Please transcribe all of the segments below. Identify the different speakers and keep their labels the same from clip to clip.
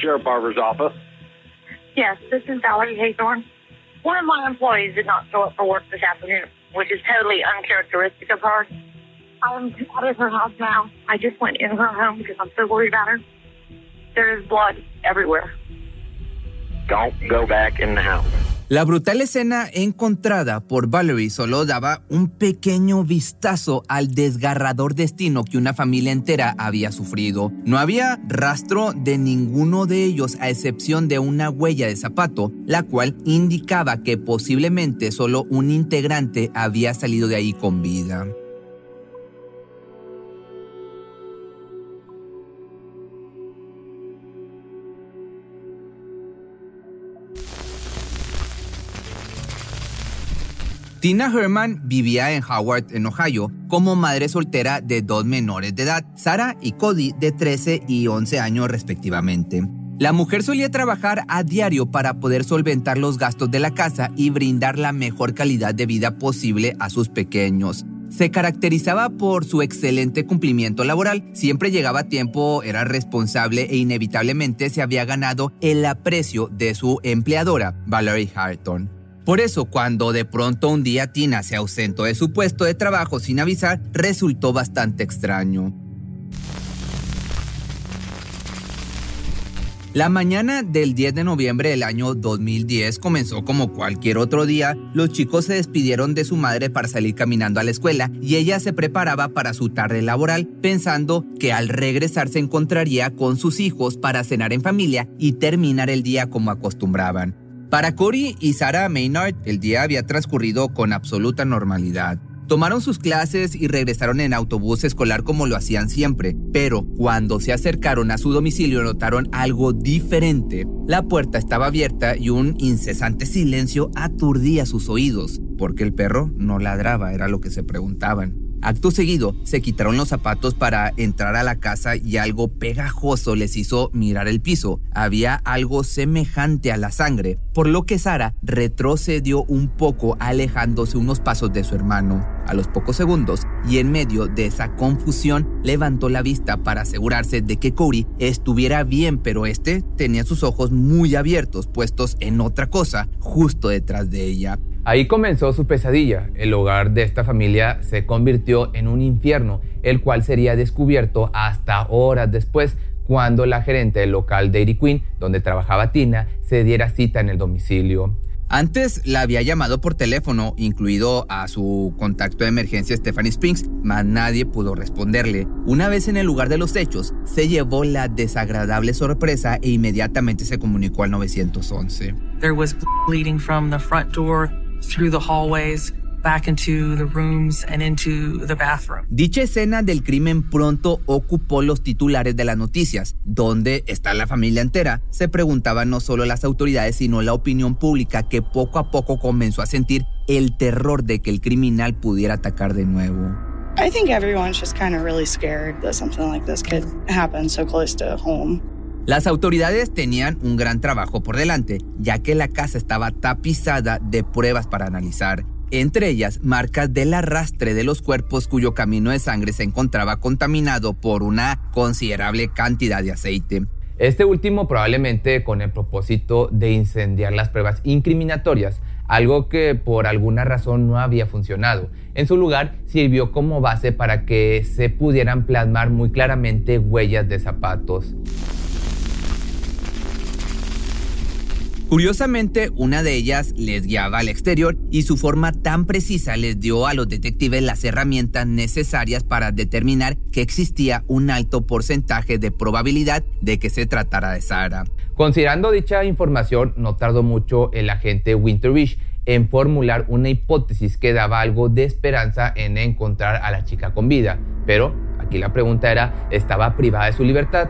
Speaker 1: Sheriff Barber's office.
Speaker 2: Yes, this is Valerie Haythorne. One of my employees did not show up for work this afternoon, which is totally uncharacteristic of her. I'm out of her house now. I just went in her home because I'm so worried about her. There is blood everywhere.
Speaker 1: Don't go back in the house.
Speaker 3: La brutal escena encontrada por Valerie solo daba un pequeño vistazo al desgarrador destino que una familia entera había sufrido. No había rastro de ninguno de ellos a excepción de una huella de zapato, la cual indicaba que posiblemente solo un integrante había salido de ahí con vida. Tina Herman vivía en Howard, en Ohio, como madre soltera de dos menores de edad, Sarah y Cody, de 13 y 11 años respectivamente. La mujer solía trabajar a diario para poder solventar los gastos de la casa y brindar la mejor calidad de vida posible a sus pequeños. Se caracterizaba por su excelente cumplimiento laboral, siempre llegaba a tiempo, era responsable e inevitablemente se había ganado el aprecio de su empleadora, Valerie Harton. Por eso, cuando de pronto un día Tina se ausentó de su puesto de trabajo sin avisar, resultó bastante extraño. La mañana del 10 de noviembre del año 2010 comenzó como cualquier otro día. Los chicos se despidieron de su madre para salir caminando a la escuela y ella se preparaba para su tarde laboral, pensando que al regresar se encontraría con sus hijos para cenar en familia y terminar el día como acostumbraban. Para Cory y Sarah Maynard, el día había transcurrido con absoluta normalidad. Tomaron sus clases y regresaron en autobús escolar como lo hacían siempre, pero cuando se acercaron a su domicilio notaron algo diferente. La puerta estaba abierta y un incesante silencio aturdía sus oídos, porque el perro no ladraba, era lo que se preguntaban. Acto seguido, se quitaron los zapatos para entrar a la casa y algo pegajoso les hizo mirar el piso. Había algo semejante a la sangre, por lo que Sara retrocedió un poco alejándose unos pasos de su hermano. A los pocos segundos, y en medio de esa confusión, levantó la vista para asegurarse de que Cory estuviera bien, pero este tenía sus ojos muy abiertos, puestos en otra cosa, justo detrás de ella.
Speaker 4: Ahí comenzó su pesadilla. El hogar de esta familia se convirtió en un infierno, el cual sería descubierto hasta horas después cuando la gerente del local Dairy Queen, donde trabajaba Tina, se diera cita en el domicilio.
Speaker 3: Antes la había llamado por teléfono, incluido a su contacto de emergencia Stephanie Springs, mas nadie pudo responderle. Una vez en el lugar de los hechos, se llevó la desagradable sorpresa e inmediatamente se comunicó al 911.
Speaker 5: There was bleeding from the front door through the hallways, back into the rooms and into the bathroom.
Speaker 3: Dicha escena del crimen pronto ocupó los titulares de las noticias. ¿Dónde está la familia entera? Se preguntaban no solo las autoridades, sino la opinión pública que poco a poco comenzó a sentir el terror de que el criminal pudiera atacar de nuevo.
Speaker 6: I think everyone's just kind of really scared that something like this could happen so close to home.
Speaker 3: Las autoridades tenían un gran trabajo por delante, ya que la casa estaba tapizada de pruebas para analizar, entre ellas marcas del arrastre de los cuerpos cuyo camino de sangre se encontraba contaminado por una considerable cantidad de aceite.
Speaker 4: Este último probablemente con el propósito de incendiar las pruebas incriminatorias, algo que por alguna razón no había funcionado. En su lugar, sirvió como base para que se pudieran plasmar muy claramente huellas de zapatos.
Speaker 3: Curiosamente, una de ellas les guiaba al exterior y su forma tan precisa les dio a los detectives las herramientas necesarias para determinar que existía un alto porcentaje de probabilidad de que se tratara de Sara.
Speaker 4: Considerando dicha información, no tardó mucho el agente Winterich en formular una hipótesis que daba algo de esperanza en encontrar a la chica con vida. Pero aquí la pregunta era, ¿estaba privada de su libertad?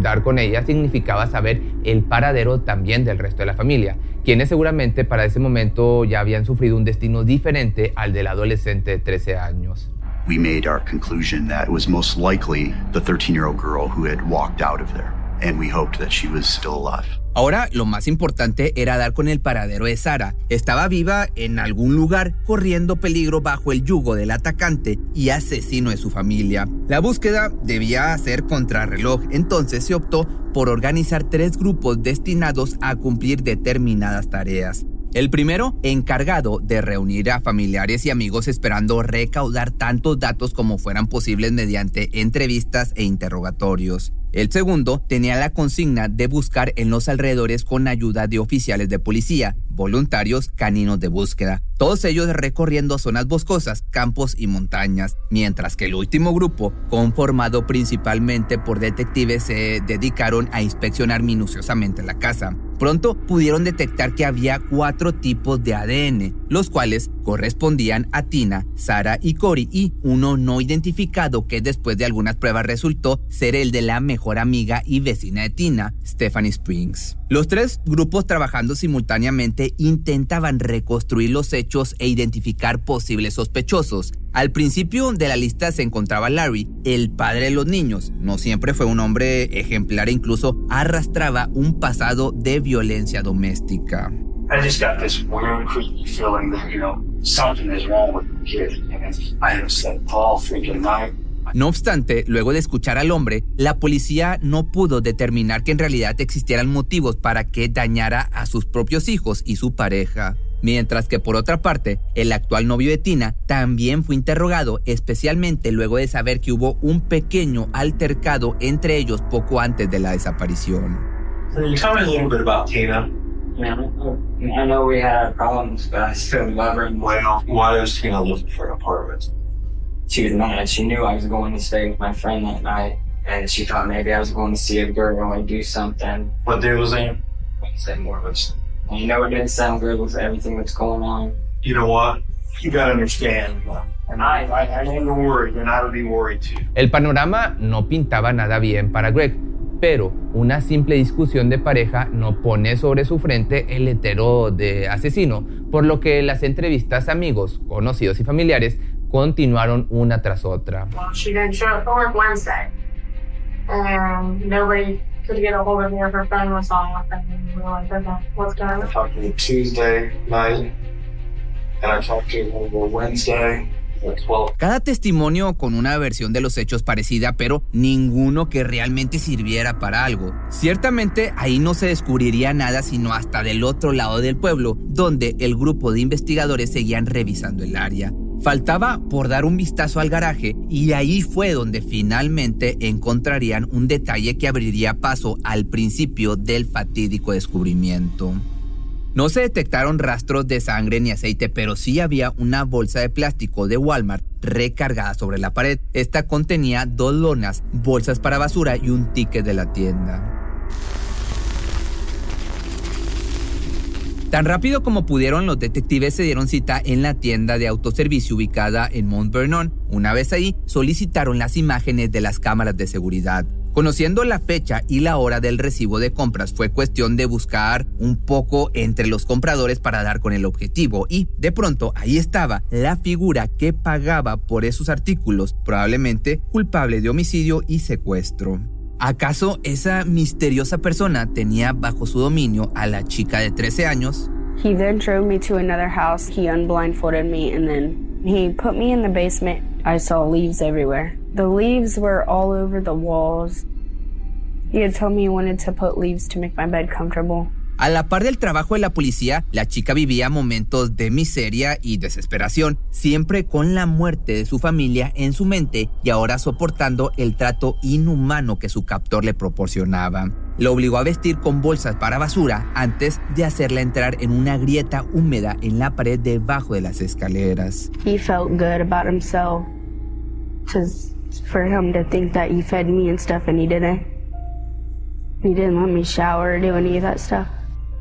Speaker 4: Dar con ella significaba saber el paradero también del resto de la familia, quienes seguramente para ese momento ya habían sufrido un destino diferente al del adolescente de 13 años.
Speaker 7: We made our conclusion that it was most likely the 13-year-old girl who had walked out of there, and we hoped that she was still alive.
Speaker 3: Ahora, lo más importante era dar con el paradero de Sara. Estaba viva en algún lugar, corriendo peligro bajo el yugo del atacante y asesino de su familia. La búsqueda debía ser contrarreloj, entonces se optó por organizar tres grupos destinados a cumplir determinadas tareas. El primero, encargado de reunir a familiares y amigos esperando recaudar tantos datos como fueran posibles mediante entrevistas e interrogatorios. El segundo tenía la consigna de buscar en los alrededores con ayuda de oficiales de policía, voluntarios, caninos de búsqueda, todos ellos recorriendo zonas boscosas, campos y montañas, mientras que el último grupo, conformado principalmente por detectives, se dedicaron a inspeccionar minuciosamente la casa. Pronto pudieron detectar que había cuatro tipos de ADN, los cuales correspondían a Tina, Sara y Cory, y uno no identificado que después de algunas pruebas resultó ser el de la mejor amiga y vecina de Tina, Stephanie Springs. Los tres grupos trabajando simultáneamente intentaban reconstruir los hechos e identificar posibles sospechosos. Al principio de la lista se encontraba Larry, el padre de los niños. No siempre fue un hombre ejemplar e incluso arrastraba un pasado de violencia doméstica.
Speaker 8: I just got this weird, creepy feeling that, you know, something is wrong with the kid. And I have slept all freaking night.
Speaker 3: No obstante, luego de escuchar al hombre, la policía no pudo determinar que en realidad existieran motivos para que dañara a sus propios hijos y su pareja. Mientras que por otra parte, el actual novio de Tina también fue interrogado, especialmente luego de saber que hubo un pequeño altercado entre ellos poco antes de la desaparición.
Speaker 8: Can you tell me a little bit about Tina?
Speaker 1: She was mad. She knew I was going to stay with my friend that night, and she thought maybe I was going to see a girl or do something.
Speaker 8: What day was that?
Speaker 1: Say more of it. And you know it didn't sound good with everything that's going on.
Speaker 8: You know what? You gotta understand. And I, I, I know you're worried, and I would be worried too.
Speaker 4: El panorama no pintaba nada bien para Greg, pero una simple discusión de pareja no pone sobre su frente el hetero de asesino, por lo que las entrevistas a amigos, conocidos y familiares continuaron una tras otra.
Speaker 2: Well, she didn't show up for work Wednesday. And nobody could get a hold of her. Her phone was off. And we were like, okay, what's going
Speaker 8: I
Speaker 2: on?
Speaker 8: talked to her Tuesday night, and I talked to her over Wednesday at 12.
Speaker 3: Cada testimonio con una versión de los hechos parecida, pero ninguno que realmente sirviera para algo. Ciertamente ahí no se descubriría nada sino hasta del otro lado del pueblo, donde el grupo de investigadores seguían revisando el área. Faltaba por dar un vistazo al garaje y ahí fue donde finalmente encontrarían un detalle que abriría paso al principio del fatídico descubrimiento. No se detectaron rastros de sangre ni aceite, pero sí había una bolsa de plástico de Walmart recargada sobre la pared. Esta contenía dos lonas, bolsas para basura y un ticket de la tienda. Tan rápido como pudieron, los detectives se dieron cita en la tienda de autoservicio ubicada en Mount Vernon. Una vez ahí, solicitaron las imágenes de las cámaras de seguridad. Conociendo la fecha y la hora del recibo de compras, fue cuestión de buscar un poco entre los compradores para dar con el objetivo y de pronto ahí estaba la figura que pagaba por esos artículos, probablemente culpable de homicidio y secuestro. ¿Acaso esa misteriosa persona tenía bajo su dominio a la chica de 13 años?
Speaker 9: He then drove me to another house. He unblindfolded me and then he put me in the basement. I saw leaves everywhere. The leaves were all over the walls. He had told me he wanted to put leaves to make my bed comfortable.
Speaker 3: A la par del trabajo de la policía, la chica vivía momentos de miseria y desesperación, siempre con la muerte de su familia en su mente y ahora soportando el trato inhumano que su captor le proporcionaba. Lo obligó a vestir con bolsas para basura antes de hacerla entrar en una grieta húmeda en la pared debajo de las escaleras.
Speaker 9: He felt good about himself. Me. He didn't let me shower or do any of that stuff.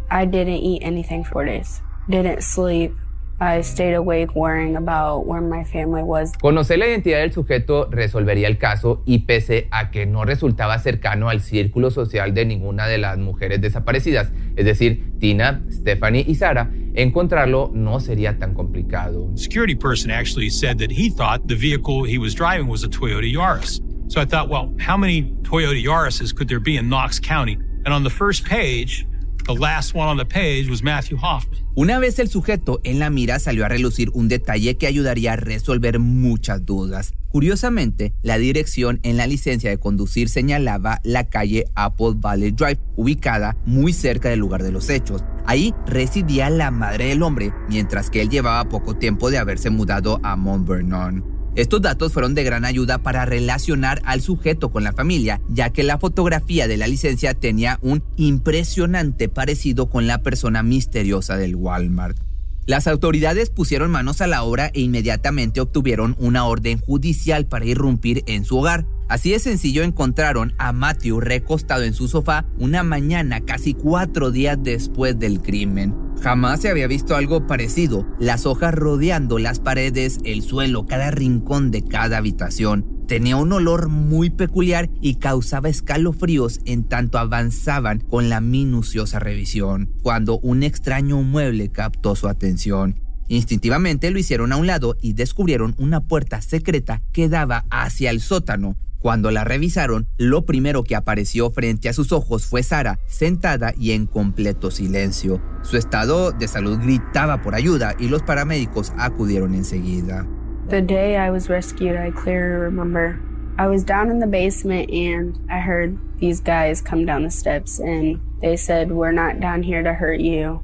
Speaker 9: I didn't eat anything for four days. Didn't sleep. I stayed awake worrying about where my family was.
Speaker 4: Conocer la identidad del sujeto resolvería el caso y pese a que no resultaba cercano al círculo social de ninguna de las mujeres desaparecidas, es decir, Tina, Stephanie y Sara, encontrarlo no sería tan complicado.
Speaker 10: Security person actually said that he thought the vehicle he was driving was a Toyota Yaris. So I thought, well, how many Toyota Yarises could there be in Knox County? And on the first page, the last one on the page was Matthew Hoffman.
Speaker 3: Una vez el sujeto en la mira salió a relucir un detalle que ayudaría a resolver muchas dudas. Curiosamente, la dirección en la licencia de conducir señalaba la calle Apple Valley Drive, ubicada muy cerca del lugar de los hechos. Ahí residía la madre del hombre, mientras que él llevaba poco tiempo de haberse mudado a Mount Vernon. Estos datos fueron de gran ayuda para relacionar al sujeto con la familia, ya que la fotografía de la licencia tenía un impresionante parecido con la persona misteriosa del Walmart. Las autoridades pusieron manos a la obra e inmediatamente obtuvieron una orden judicial para irrumpir en su hogar. Así de sencillo encontraron a Matthew recostado en su sofá una mañana casi cuatro días después del crimen. Jamás se había visto algo parecido, las hojas rodeando las paredes, el suelo, cada rincón de cada habitación. Tenía un olor muy peculiar y causaba escalofríos en tanto avanzaban con la minuciosa revisión, cuando un extraño mueble captó su atención. Instintivamente lo hicieron a un lado y descubrieron una puerta secreta que daba hacia el sótano. Cuando la revisaron, lo primero que apareció frente a sus ojos fue Sara, sentada y en completo silencio. Su estado de salud gritaba por ayuda y los paramédicos acudieron enseguida.
Speaker 9: The day I was rescued, I clearly remember. I was down in the basement and I heard these guys come down the steps and they said, We're not down here to hurt you.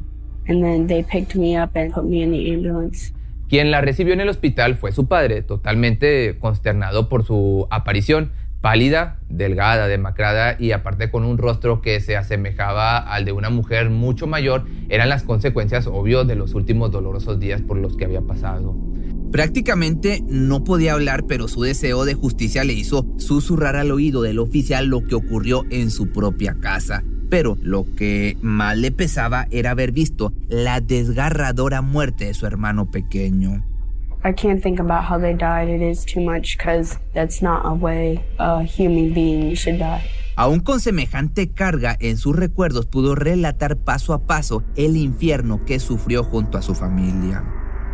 Speaker 9: And then they picked me up and put me in the ambulance.
Speaker 4: Quien la recibió en el hospital fue su padre, totalmente consternado por su aparición, pálida, delgada, demacrada y aparte con un rostro que se asemejaba al de una mujer mucho mayor, eran las consecuencias obvio de los últimos dolorosos días por los que había pasado.
Speaker 3: Prácticamente no podía hablar, pero su deseo de justicia le hizo susurrar al oído del oficial lo que ocurrió en su propia casa. Pero lo que más le pesaba era haber visto la desgarradora muerte de su hermano pequeño.
Speaker 9: I can't think about how they died. It is too much because that's not a way a human being should die.
Speaker 3: Aún con semejante carga en sus recuerdos pudo relatar paso a paso el infierno que sufrió junto a su familia.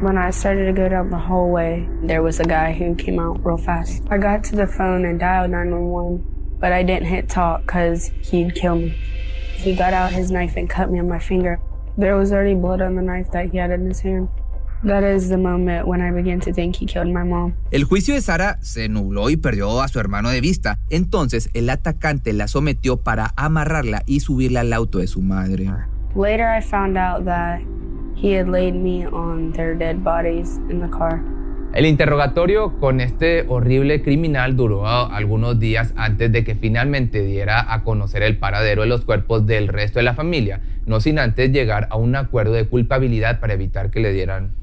Speaker 9: When I started to go down the hallway, there was a guy who came out real fast. I got to the phone and dialed 911, but I didn't hit talk because he'd kill me. He got out his knife and cut me on my finger. There was already blood on the knife that he had in his hand. That is the moment when I began to think he killed my mom.
Speaker 3: El juicio de Sara se nubló y perdió a su hermano de vista. Entonces el atacante la sometió para amarrarla y subirla al auto de su madre.
Speaker 9: Later, I found out that he had laid me on their dead bodies in the car.
Speaker 4: El interrogatorio con este horrible criminal duró algunos días antes de que finalmente diera a conocer el paradero de los cuerpos del resto de la familia, no sin antes llegar a un acuerdo de culpabilidad para evitar que le dieran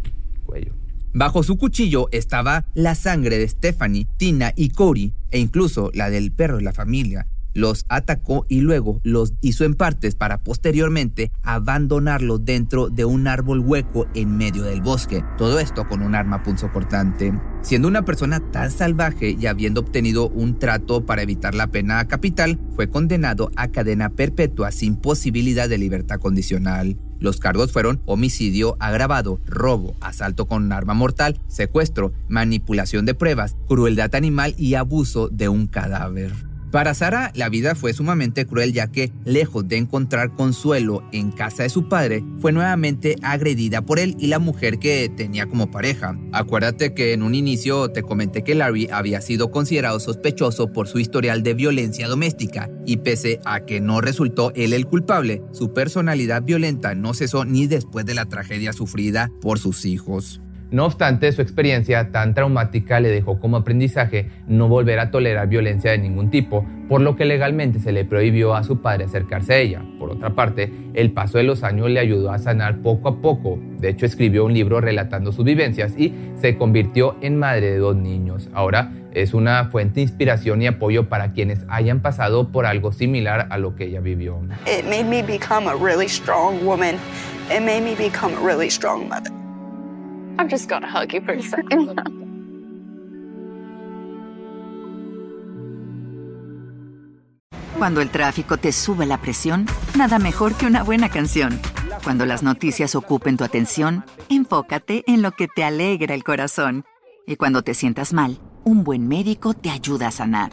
Speaker 4: cuello.
Speaker 3: Bajo su cuchillo estaba la sangre de Stephanie, Tina y Corey, e incluso la del perro de la familia los atacó y luego los hizo en partes para posteriormente abandonarlos dentro de un árbol hueco en medio del bosque. Todo esto con un arma punzocortante. Siendo una persona tan salvaje y habiendo obtenido un trato para evitar la pena capital, fue condenado a cadena perpetua sin posibilidad de libertad condicional. Los cargos fueron homicidio agravado, robo, asalto con arma mortal, secuestro, manipulación de pruebas, crueldad animal y abuso de un cadáver. Para Sara, la vida fue sumamente cruel ya que, lejos de encontrar consuelo en casa de su padre, fue nuevamente agredida por él y la mujer que tenía como pareja. Acuérdate que en un inicio te comenté que Larry había sido considerado sospechoso por su historial de violencia doméstica y pese a que no resultó él el culpable, su personalidad violenta no cesó ni después de la tragedia sufrida por sus hijos.
Speaker 4: No obstante, su experiencia tan traumática le dejó como aprendizaje no volver a tolerar violencia de ningún tipo, por lo que legalmente se le prohibió a su padre acercarse a ella. Por otra parte, el paso de los años le ayudó a sanar poco a poco. De hecho, escribió un libro relatando sus vivencias y se convirtió en madre de dos niños. Ahora es una fuente de inspiración y apoyo para quienes hayan pasado por algo similar a lo que ella vivió.
Speaker 11: It made me become a really strong woman. It made me become a really strong mother. I've just got to hug you for a second.
Speaker 12: Cuando el tráfico te sube la presión, nada mejor que una buena canción. Cuando las noticias ocupen tu atención, enfócate en lo que te alegra el corazón. Y cuando te sientas mal, un buen médico te ayuda a sanar.